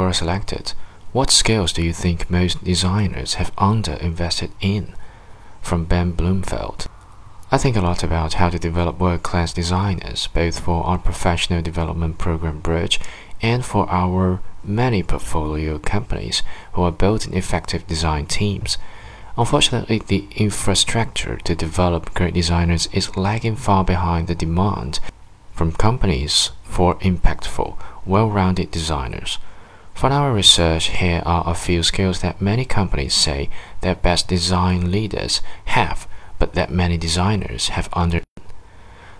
Quora selected, What skills do you think most designers have underinvested in? From Ben Blumenfeld. I think a lot about how to develop world class designers, both for our professional development program Bridge and for our many portfolio companies who are building effective design teams. Unfortunately, the infrastructure to develop great designers is lagging far behind the demand from companies for impactful, well rounded designers. From our research, here are a few skills that many companies say their best design leaders have, but that many designers have under.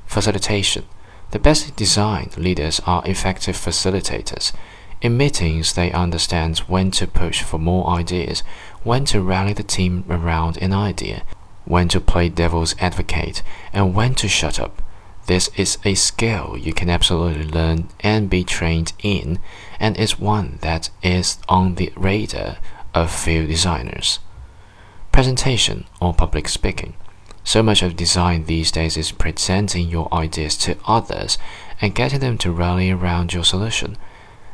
Facilitation. The best design leaders are effective facilitators. In meetings, they understand when to push for more ideas, when to rally the team around an idea, when to play devil's advocate, and when to shut up. This is a skill you can absolutely learn and be trained in, and is one that is on the radar of few designers. Presentation or public speaking. So much of design these days is presenting your ideas to others and getting them to rally around your solution.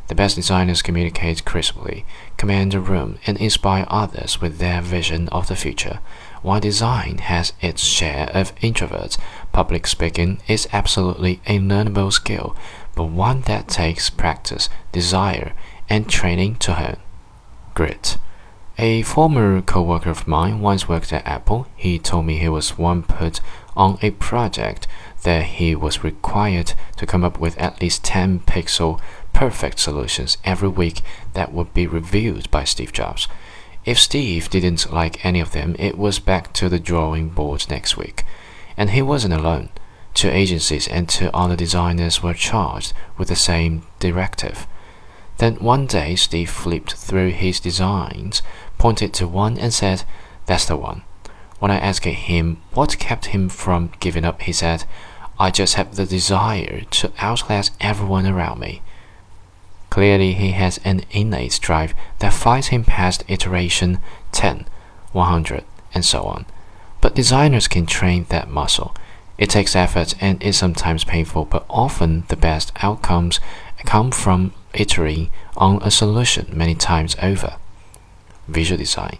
The best designers communicate crisply, command a room, and inspire others with their vision of the future. While design has its share of introverts, public speaking is absolutely a learnable skill, but one that takes practice, desire, and training to hone. Grit. A former co-worker of mine once worked at Apple. He told me he was one put on a project that he was required to come up with at least 10 pixel perfect solutions every week that would be reviewed by Steve Jobs. If Steve didn't like any of them, it was back to the drawing board next week. And he wasn't alone. Two agencies and two other designers were charged with the same directive. Then one day, Steve flipped through his designs, pointed to one, and said, That's the one. When I asked him what kept him from giving up, he said, I just have the desire to outclass everyone around me. Clearly, he has an innate drive that fights him past iteration 10, 100, and so on. But designers can train that muscle. It takes effort and is sometimes painful, but often the best outcomes come from iterating on a solution many times over. Visual design.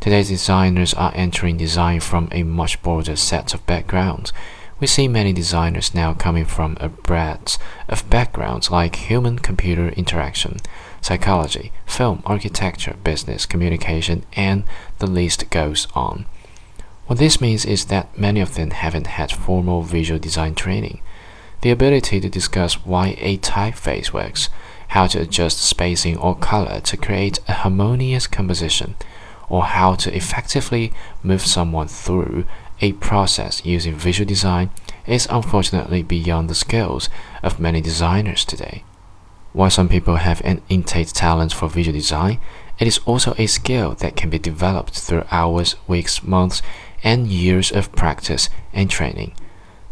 Today's designers are entering design from a much broader set of backgrounds. We see many designers now coming from a breadth of backgrounds like human computer interaction, psychology, film, architecture, business, communication, and the list goes on. What this means is that many of them haven't had formal visual design training. The ability to discuss why a typeface works, how to adjust spacing or color to create a harmonious composition, or how to effectively move someone through a process using visual design is unfortunately beyond the skills of many designers today. While some people have an innate talent for visual design, it is also a skill that can be developed through hours, weeks, months, and years of practice and training.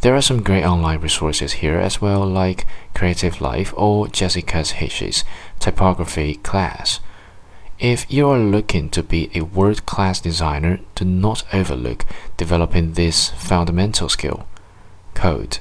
There are some great online resources here as well, like CreativeLive or Jessica Hische's typography class. If you are looking to be a world class designer, do not overlook developing this fundamental skill code.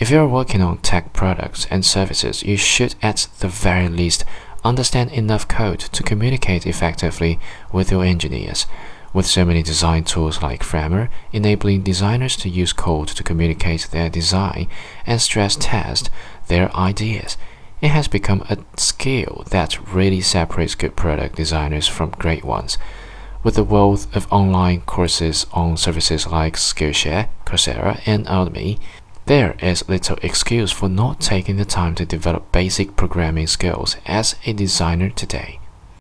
If you are working on tech products and services, you should at the very least understand enough code to communicate effectively with your engineers. With so many design tools like Framer enabling designers to use code to communicate their design and stress test their ideas, it has become a skill that really separates good product designers from great ones. With the wealth of online courses on services like Skillshare, Coursera, and Udemy, there is little excuse for not taking the time to develop basic programming skills as a designer today.